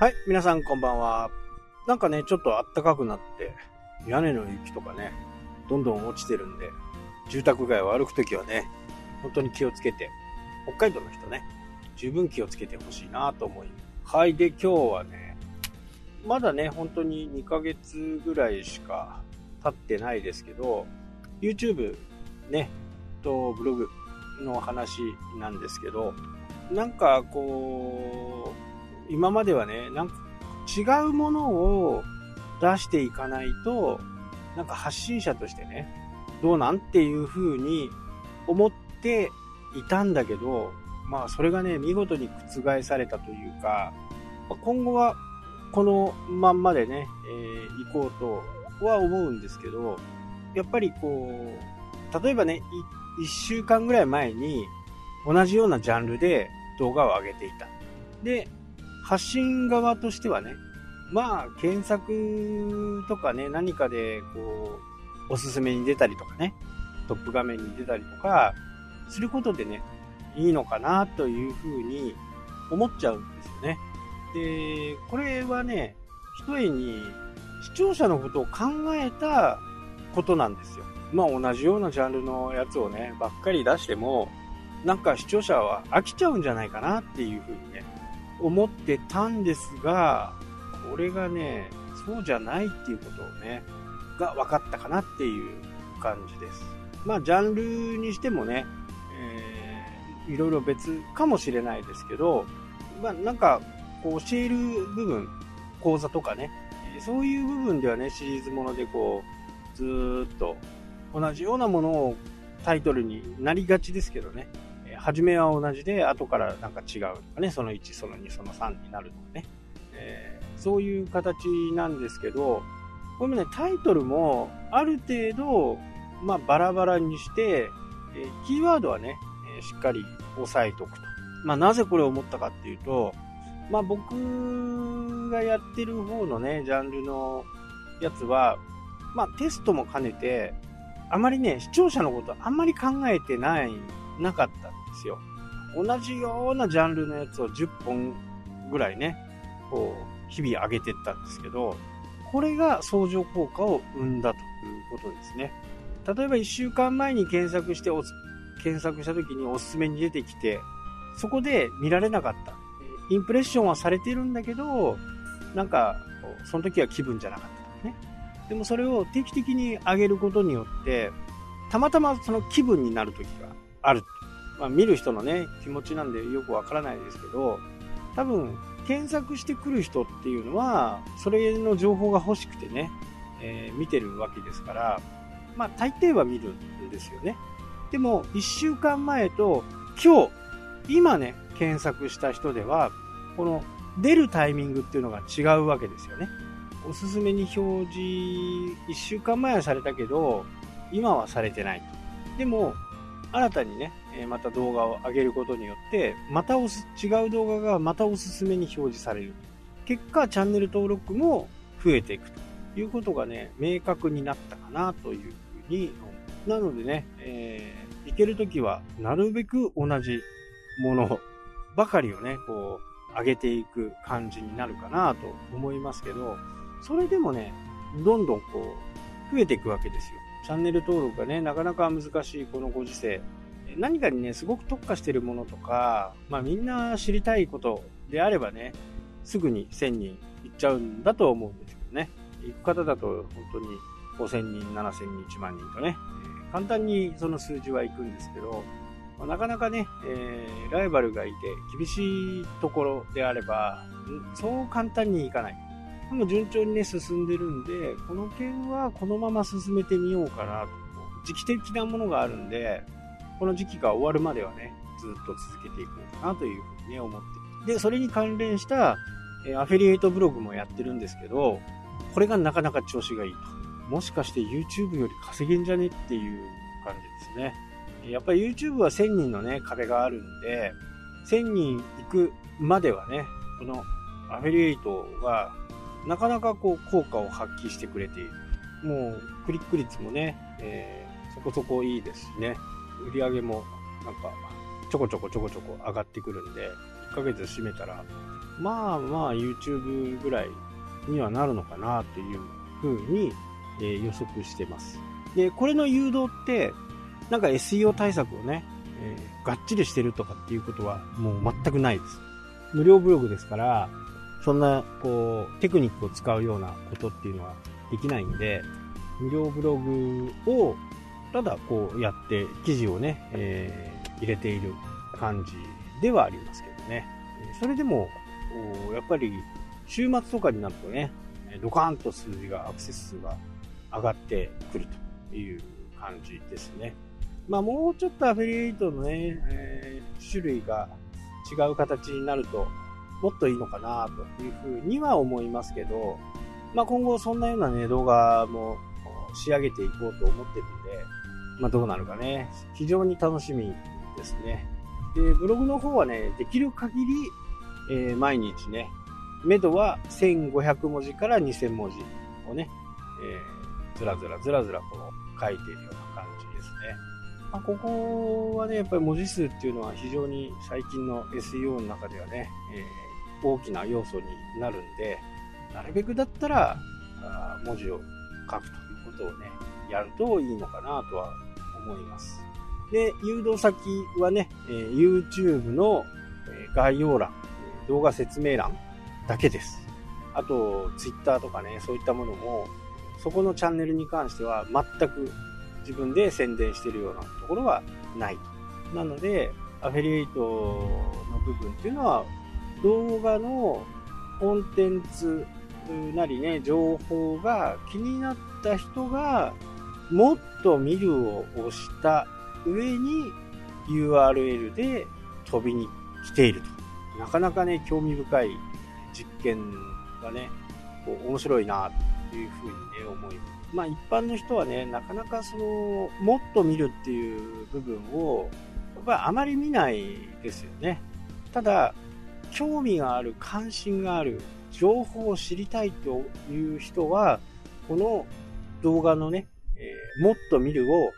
はい、皆さんこんばんは。なんかね、ちょっと暖かくなって、屋根の雪とかね、どんどん落ちてるんで、住宅街を歩くときはね、本当に気をつけて、北海道の人ね、十分気をつけてほしいなと思い。はい、で、今日はね、まだね、本当に2ヶ月ぐらいしか経ってないですけど、YouTube ね、とブログの話なんですけど、なんかこう、今まではね、なんか違うものを出していかないと、なんか発信者としてね、どうなんっていう風に思っていたんだけど、まあそれがね、見事に覆されたというか、今後はこのまんまでね、えー行こうとは思うんですけど、やっぱりこう、例えばね、1週間ぐらい前に同じようなジャンルで動画を上げていた。で、発信側としてはね、まあ、検索とかね、何かで、こう、おすすめに出たりとかね、トップ画面に出たりとか、することでね、いいのかなというふうに思っちゃうんですよね。で、これはね、ひとえに視聴者のことを考えたことなんですよ。まあ同じようなジャンルのやつをね、ばっかり出しても、なんか視聴者は飽きちゃうんじゃないかなっていうふうにね、思ってたんですが、これがね、そうじゃないっていうことをね、が分かったかなっていう感じです。まあ、ジャンルにしてもね、えー、いろいろ別かもしれないですけど、まあ、なんか、こう、教える部分、講座とかね、そういう部分ではね、シリーズものでこう、ずーっと同じようなものをタイトルになりがちですけどね、初めは同じで、後からなんか違うとかね、その1、その2、その3になるとかね、えーそういう形なんですけど、これもね、タイトルもある程度、まあ、バラバラにして、えーキーワードはね、えーしっかり押さえておくと。まあ、なぜこれを思ったかっていうと、まあ、僕がやってる方のね、ジャンルのやつは、まあ、テストも兼ねて、あまりね、視聴者のことあんまり考えてない、なかったですよ。同じようなジャンルのやつを10本ぐらいね、こう、日々上げてったんですけど、これが相乗効果を生んだということですね。例えば1週間前に検索して、検索した時におすすめに出てきて、そこで見られなかった。インプレッションはされてるんだけど、なんか、その時は気分じゃなかったとかね。でもそれを定期的に上げることによって、たまたまその気分になる時がある。まあ見る人のね、気持ちなんでよくわからないですけど、多分、検索してくる人っていうのは、それの情報が欲しくてね、えー見てるわけですから、まあ大抵は見るんですよね。でも、1週間前と今日、今ね、検索した人では、この出るタイミングっていうのが違うわけですよね。おすすめに表示、1週間前はされたけど、今はされてないと。でも、新たにね、また動画を上げることによって、またおす、違う動画がまたおすすめに表示される。結果、チャンネル登録も増えていくということがね、明確になったかなというふうに思う。なのでね、えー、行けるときは、なるべく同じものばかりをね、こう、上げていく感じになるかなと思いますけど、それでもね、どんどんこう、増えていくわけですよ。チャンネル登録がね、なかなか難しいこのご時世。何かにね、すごく特化してるものとか、まあみんな知りたいことであればね、すぐに1000人いっちゃうんだと思うんですけどね。行く方だと本当に5000人、7000人、1万人とね、簡単にその数字は行くんですけど、まなかなかね、えーライバルがいて厳しいところであれば、そう簡単にいかない。でも順調にね、進んでるんで、この件はこのまま進めてみようかなと。時期的なものがあるんで、この時期が終わるまではね、ずっと続けていこうかなというふうにね、思って。で、それに関連した、えアフィリエイトブログもやってるんですけど、これがなかなか調子がいいと。もしかして YouTube より稼げんじゃねっていう感じですね。やっぱり YouTube は1000人のね、壁があるんで、1000人行くまではね、このアフィリエイトがなかなかこう効果を発揮してくれている。もうクリック率もね、えーそこそこいいですしね、売り上げもなんかちょこちょこちょこちょこ上がってくるんで、いいヶ月閉めたら、まあまあ YouTube ぐらいにはなるのかなというふうに、えー、予測してます。で、これの誘導って、なんか SEO 対策をね、えー、がっちりしてるとかっていうことはもう全くないです。無料ブログですから、そんな、こう、テクニックを使うようなことっていうのはできないんで、無料ブログを、ただこうやって記事をね、えー、入れている感じではありますけどね。それでも、やっぱり週末とかになるとね、ドカーンと数字が、アクセス数が上がってくるという感じですね。まあもうちょっとアフィリエイトのね、えー、種類が違う形になると、もっといいのかなというふうには思いますけど、まあ今後そんなようなね、動画も仕上げていこうと思ってるんで、まあどうなるかね、非常に楽しみですね。で、ブログの方はね、できる限り、えー、毎日ね、目処は1500文字から2000文字をね、えー、ずらずらずらずらこう書いているような感じですね。まあ、ここはね、やっぱり文字数っていうのは非常に最近の SEO の中ではね、えー、大きな要素になるんで、なるべくだったら、文字を書くということをね、やるといいのかなとは思います。で、誘導先はね、え、YouTube の概要欄、動画説明欄だけです。あと、Twitter とかね、そういったものも、そこのチャンネルに関しては全く自分で宣伝してるようなところはないと。なので、アフィリエイトの部分っていうのは、動画のコンテンツなりね、情報が気になった人が、もっと見るを押した上に URL で飛びに来ていると。なかなかね、興味深い実験がね、こう面白いなというふうにね、思います。まあ一般の人はね、なかなかその、もっと見るっていう部分を、やっぱりあまり見ないですよね。ただ、興味がある、関心がある、情報を知りたいという人は、この動画のね、えー、もっと見るを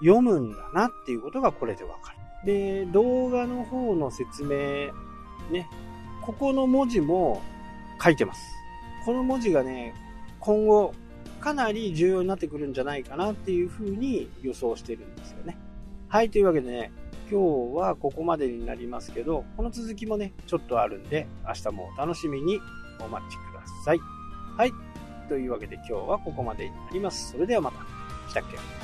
読むんだなっていうことがこれでわかる。で、動画の方の説明、ね、ここの文字も書いてます。この文字がね、今後かなり重要になってくるんじゃないかなっていうふうに予想してるんですよね。はい、というわけでね、今日はここまでになりますけど、この続きもね、ちょっとあるんで、明日もお楽しみにお待ちください。はい、というわけで今日はここまでになります。それではまた。したっけ？